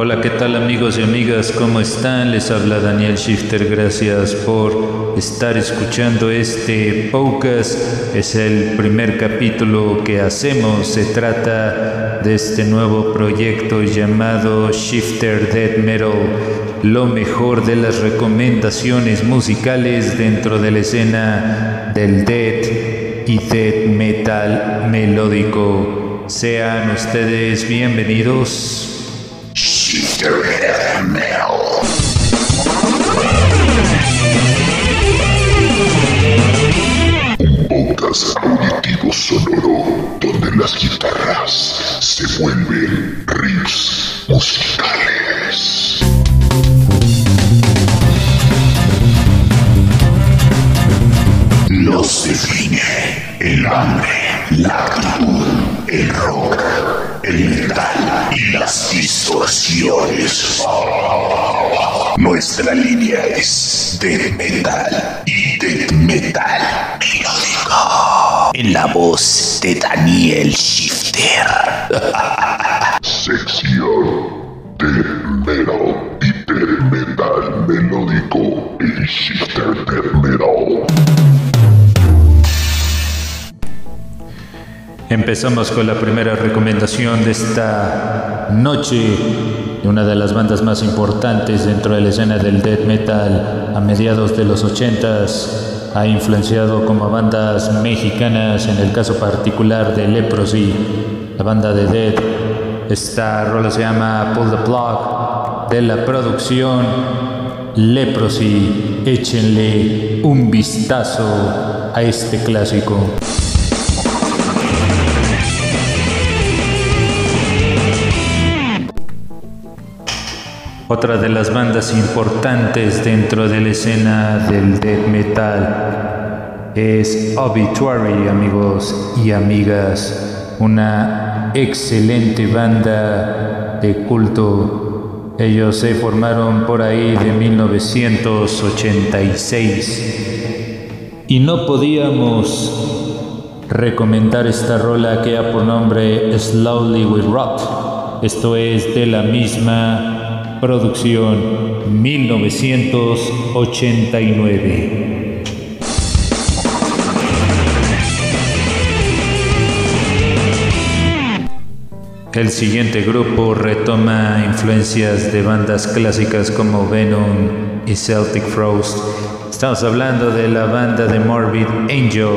Hola, ¿qué tal amigos y amigas? ¿Cómo están? Les habla Daniel Shifter. Gracias por estar escuchando este podcast. Es el primer capítulo que hacemos. Se trata de este nuevo proyecto llamado Shifter Dead Metal. Lo mejor de las recomendaciones musicales dentro de la escena del dead y dead metal melódico. Sean ustedes bienvenidos. Un podcast auditivo sonoro donde las guitarras se vuelven riffs musicales. Los define el hambre, la actitud, el rock, el metal las distorsiones. Nuestra línea es death metal y death metal melódico. En la voz de Daniel Shifter. Sección death metal y death metal melódico en Shifter Death Metal. Empezamos con la primera recomendación de esta noche de una de las bandas más importantes dentro de la escena del death metal a mediados de los 80s. Ha influenciado como bandas mexicanas, en el caso particular de Leprosy, la banda de death. Esta rola se llama Pull the Plug de la producción Leprosy. Échenle un vistazo a este clásico. Otra de las bandas importantes dentro de la escena del death metal es Obituary, amigos y amigas. Una excelente banda de culto. Ellos se formaron por ahí de 1986. Y no podíamos recomendar esta rola que ha por nombre Slowly We Rot. Esto es de la misma Producción 1989. El siguiente grupo retoma influencias de bandas clásicas como Venom y Celtic Frost. Estamos hablando de la banda de Morbid Angel.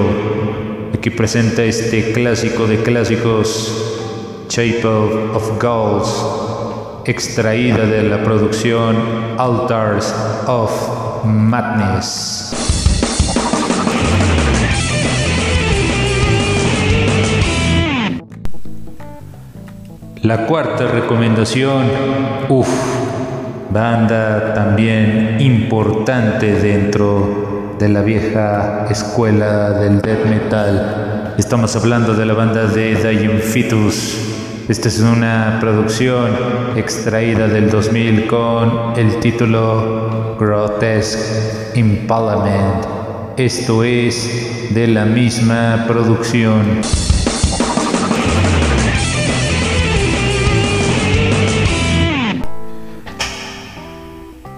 Aquí presenta este clásico de clásicos, Shape of Goals extraída de la producción Altars of Madness. La cuarta recomendación, uff, banda también importante dentro de la vieja escuela del death metal. Estamos hablando de la banda de Dying Fetus, esta es una producción extraída del 2000 con el título Grotesque Impalement. Esto es de la misma producción.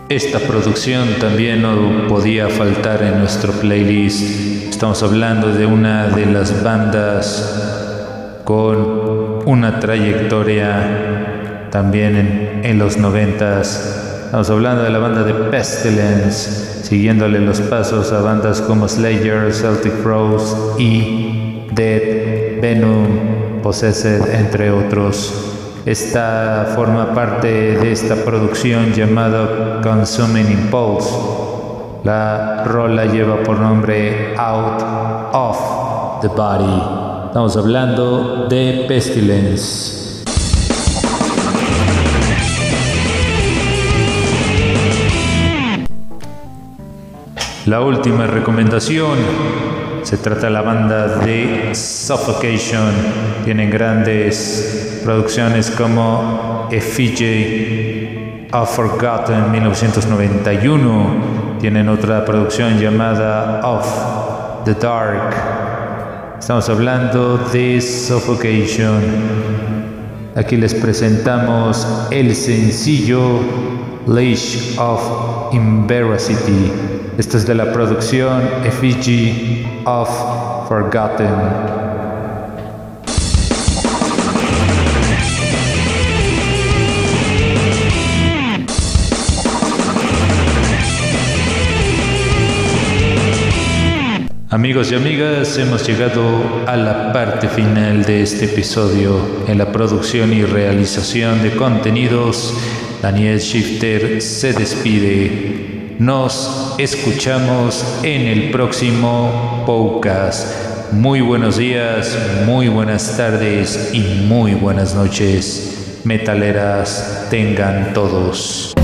Esta producción también no podía faltar en nuestro playlist. Estamos hablando de una de las bandas con una trayectoria también en, los noventas. Estamos hablando de la banda de Pestilence, siguiéndole los pasos a bandas como Slayer, Celtic Rose y Dead, Venom, Possessed, entre otros. Esta forma parte de esta producción llamada Consuming Impulse. La rola lleva por nombre Out of the Body. Estamos hablando de Pestilence. La última recomendación se trata de la banda de Suffocation. Tienen grandes producciones como Effigy of Forgotten 1991. Tienen otra producción llamada Of the Dark Estamos hablando de Suffocation. Aquí les presentamos el sencillo Leash of Embarrassity. Esto es de la producción Effigy of Forgotten. Amigos y amigas, hemos llegado a la parte final de este episodio. En la producción y realización de contenidos, Daniel Shifter se despide. Nos escuchamos en el próximo podcast. Muy buenos días, muy buenas tardes y muy buenas noches. Metaleras tengan todos.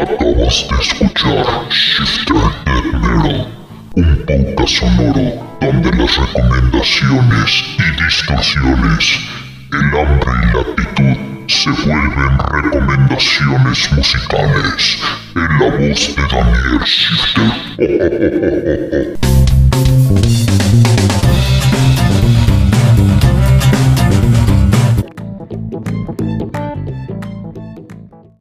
Acabas de escuchar Shifter Metal, un podcast sonoro donde las recomendaciones y distorsiones, el hambre y la actitud se vuelven recomendaciones musicales en la voz de Daniel Shifter.